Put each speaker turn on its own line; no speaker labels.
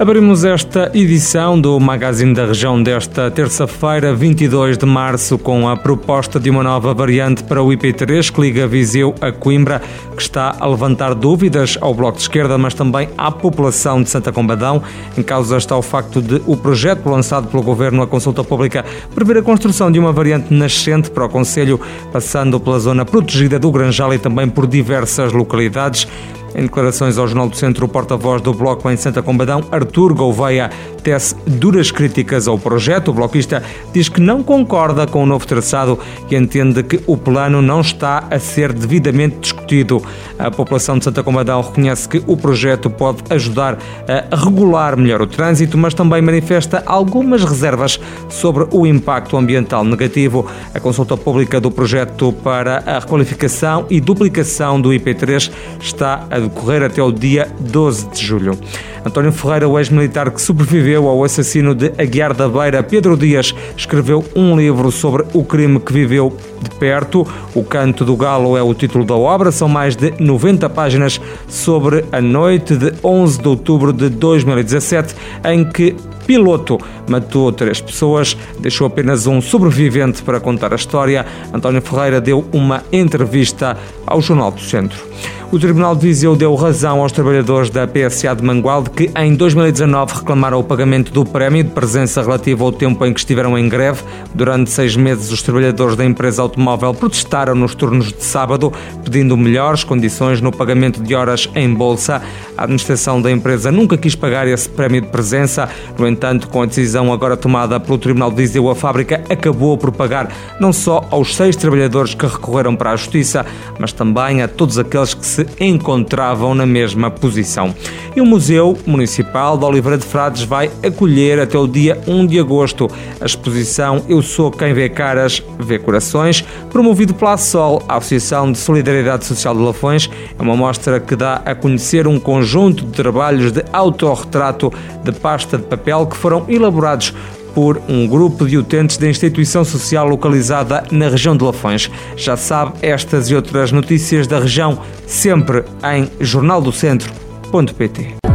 Abrimos esta edição do Magazine da Região desta terça-feira, 22 de março, com a proposta de uma nova variante para o IP3 que liga Viseu a Coimbra, que está a levantar dúvidas ao Bloco de Esquerda, mas também à população de Santa Combadão. Em causa está o facto de o projeto lançado pelo Governo à consulta pública prever a construção de uma variante nascente para o Conselho, passando pela zona protegida do Granjal e também por diversas localidades. Em declarações ao Jornal do Centro, o porta-voz do Bloco em Santa Combadão, Artur Gouveia, tece duras críticas ao projeto. O bloquista diz que não concorda com o novo traçado e entende que o plano não está a ser devidamente discutido. A população de Santa Combadão reconhece que o projeto pode ajudar a regular melhor o trânsito, mas também manifesta algumas reservas sobre o impacto ambiental negativo. A consulta pública do projeto para a requalificação e duplicação do IP3 está a decorrer até o dia 12 de julho. António Ferreira, o ex-militar que sobreviveu ao assassino de Aguiar da Beira, Pedro Dias, escreveu um livro sobre o crime que viveu de perto. O Canto do Galo é o título da obra. São mais de 90 páginas sobre a noite de 11 de outubro de 2017, em que piloto matou três pessoas, deixou apenas um sobrevivente para contar a história. António Ferreira deu uma entrevista ao Jornal do Centro. O Tribunal de Viseu deu razão aos trabalhadores da PSA de Mangualde que em 2019 reclamaram o pagamento do prémio de presença relativo ao tempo em que estiveram em greve. Durante seis meses, os trabalhadores da empresa automóvel protestaram nos turnos de sábado, pedindo melhores condições no pagamento de horas em bolsa. A administração da empresa nunca quis pagar esse prémio de presença. No entanto, com a decisão agora tomada pelo Tribunal de Viseu, a fábrica acabou por pagar não só aos seis trabalhadores que recorreram para a Justiça, mas também a todos aqueles que se se encontravam na mesma posição. E o Museu Municipal de Oliveira de Frades vai acolher até o dia 1 de agosto a exposição Eu Sou Quem Vê Caras, Vê Corações, promovido pela Sol, a Associação de Solidariedade Social de Lafões. É uma mostra que dá a conhecer um conjunto de trabalhos de autorretrato de pasta de papel que foram elaborados por um grupo de utentes da instituição social localizada na região de Lafões. Já sabe estas e outras notícias da região sempre em jornaldocentro.pt.